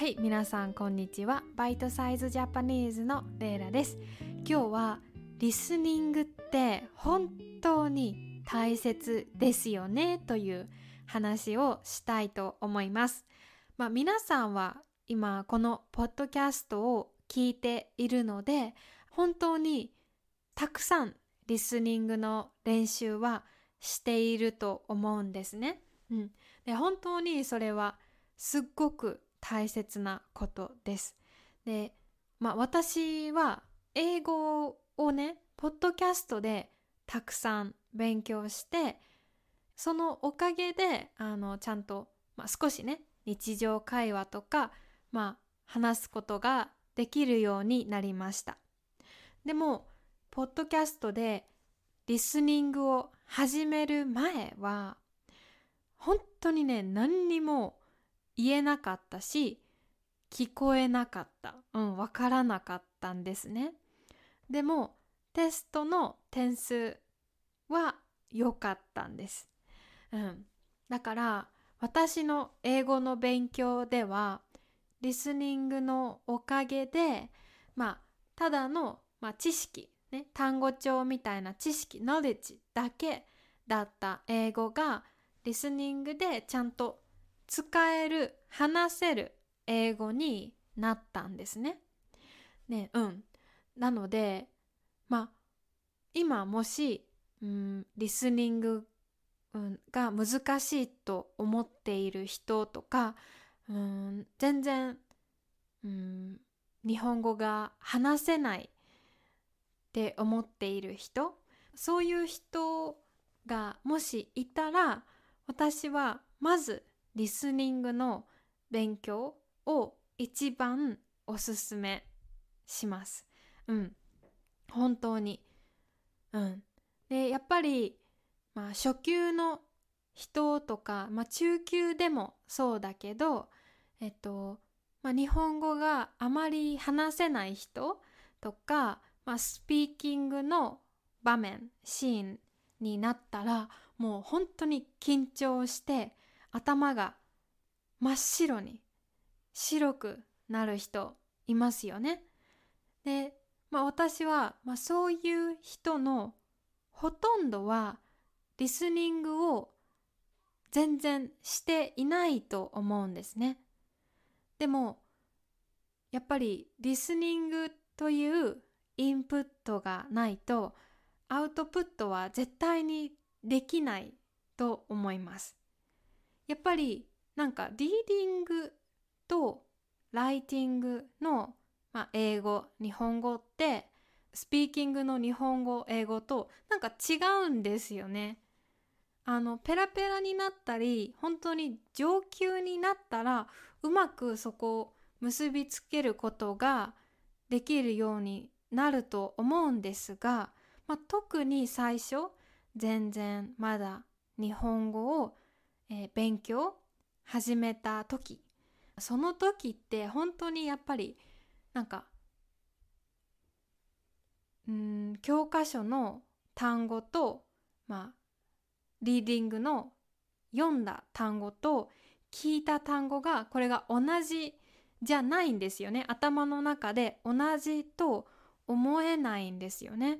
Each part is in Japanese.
はい皆さんこんにちは。バイトサイズジャパニーズのレイラです。今日はリスニングって本当に大切ですよねという話をしたいと思います。まあ皆さんは今このポッドキャストを聞いているので本当にたくさんリスニングの練習はしていると思うんですね。うん、で本当にそれはすっごく大切なことです。で、まあ私は英語をね、ポッドキャストでたくさん勉強して、そのおかげで、あの、ちゃんと、まあ、少しね、日常会話とか、まあ、話すことができるようになりました。でも、ポッドキャストでリスニングを始める前は、本当にね、何にも言えなかったし聞こえなかった。うん分からなかったんですね。でもテストの点数は良かったんです。うん。だから私の英語の勉強ではリスニングのおかげでまあただの、まあ、知識ね単語帳みたいな知識ノレッジだけだった英語がリスニングでちゃんと使える話せる英語になったんですね。ねうんなのでまあ今もし、うん、リスニング、うん、が難しいと思っている人とか、うん、全然、うん、日本語が話せないって思っている人そういう人がもしいたら私はまずリスニングの勉強を一番おすすめします。うん。本当に。うん。で、やっぱり、まあ、初級の人とか、まあ、中級でもそうだけど、えっと、まあ、日本語があまり話せない人とか、まあ、スピーキングの場面、シーンになったら、もう本当に緊張して、頭が真っ白に白くなる人いますよね。で、まあ、私は、まあ、そういう人のほとんどはリスニングを全然していないと思うんですね。でもやっぱりリスニングというインプットがないとアウトプットは絶対にできないと思います。やっぱりなんかリーディングとライティングの、まあ、英語日本語ってスピーキングの日本語英語となんか違うんですよね。あのペラペラになったり本当に上級になったらうまくそこを結びつけることができるようになると思うんですが、まあ、特に最初全然まだ日本語をえー、勉強始めた時。その時って本当にやっぱりなんかうん教科書の単語とまあリーディングの読んだ単語と聞いた単語がこれが同じじゃないんですよね。頭の中で同じと思えないんですよね。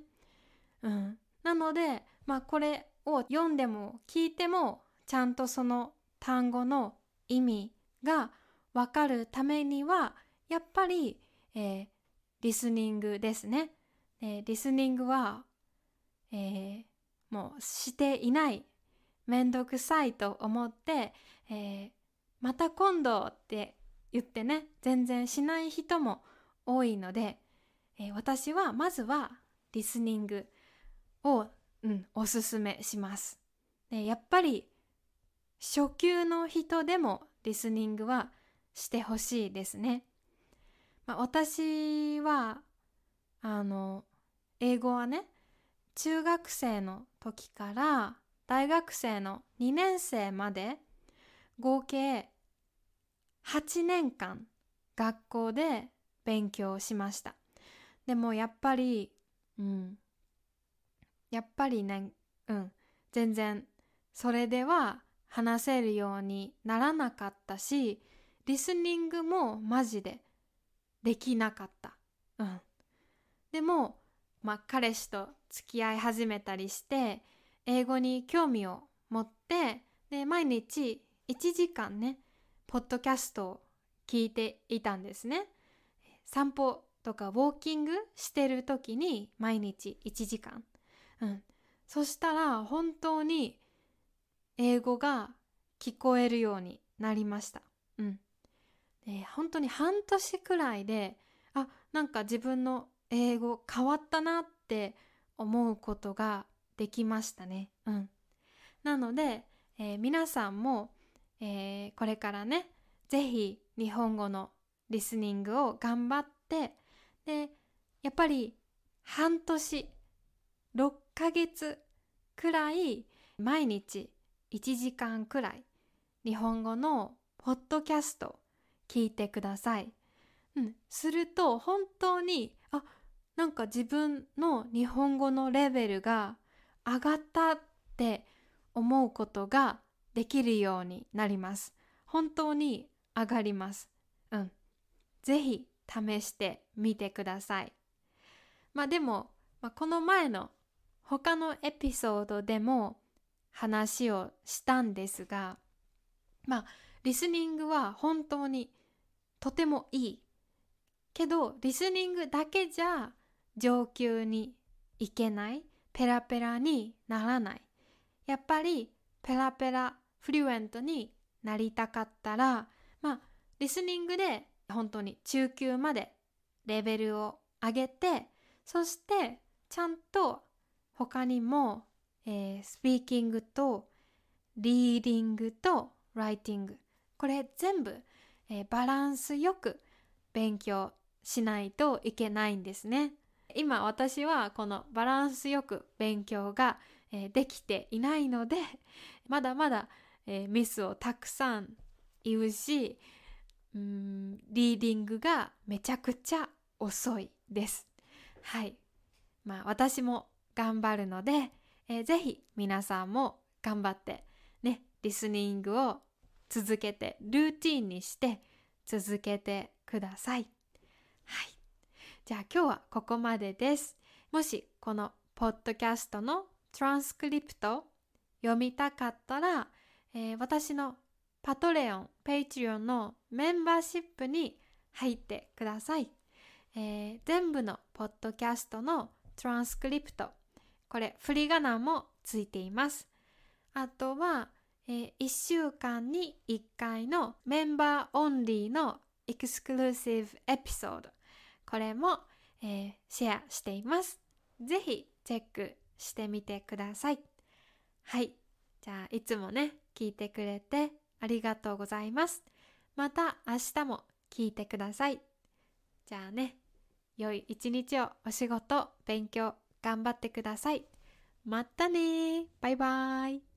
うん、なのでまあこれを読んでも聞いてもちゃんとその単語の意味がわかるためにはやっぱり、えー、リスニングですね。えー、リスニングは、えー、もうしていないめんどくさいと思って、えまた今度って言ってね全然しない人も多いので、え私はまずはリスニングを、うん、おすすめします。でやっぱり初級の人でもリスニングはしてほしいですね。まあ、私はあの英語はね中学生の時から大学生の2年生まで合計8年間学校で勉強しました。でもやっぱり、うん、やっぱりね、うん、全然それでは話せるようにならなかったしリスニングもマジでできなかった。うん。でも、まあ、彼氏と付き合い始めたりして英語に興味を持ってで毎日1時間ねポッドキャストを聞いていたんですね。散歩とかウォーキングしてる時に毎日1時間。うん。そしたら本当に英語が聞こえるようになりました。うん。で本当に半年くらいであなんか自分の英語変わったなって思うことができましたね。うん。なので、えー、皆さんも、えー、これからね、ぜひ日本語のリスニングを頑張って、で、やっぱり半年、6ヶ月くらい毎日1時間くらい日本語のポッドキャスト聞いてください。うん、すると本当にあなんか自分の日本語のレベルが上がったって思うことができるようになります。本当に上がります。うん。ぜひ試してみてください。まあでも、まあ、この前の他のエピソードでも話をしたんですが、まあリスニングは本当にとてもいい。けどリスニングだけじゃ上級にいけない。ペラペラにならない。やっぱりペラペラフリュエントになりたかったら、まあ、リスニングで本当に中級までレベルを上げて、そしてちゃんと他にも、えー、スピーキングとリーディングとライティング、これ全部、えー、バランスよく勉強しないといけないんですね。今私はこのバランスよく勉強が、えー、できていないのでまだまだ、えー、ミスをたくさん言うしうんリーディングがめちゃくちゃ遅いです。はい。まあ私も頑張るので、えー、ぜひ皆さんも頑張ってね、リスニングを続けて、ルーティンにして続けてください。はい。じゃあ今日はここまでです。もしこのポッドキャストのトランスクリプト読みたかったら、えー、私のパトレオン、 Patreon のメンバーシップに入ってください。えー、全部のポッドキャストのトランスクリプト、これ振り仮名もついています。あとは、えー、1週間に1回のメンバーオンリーのエクスクルーシブエピソード。これも、えー、シェアしています。ぜひチェックしてみてください。はい。じゃあ、いつもね、聞いてくれてありがとうございます。また明日も聞いてください。じゃあね、良い一日をお仕事、勉強、頑張ってください。またねバイバイ。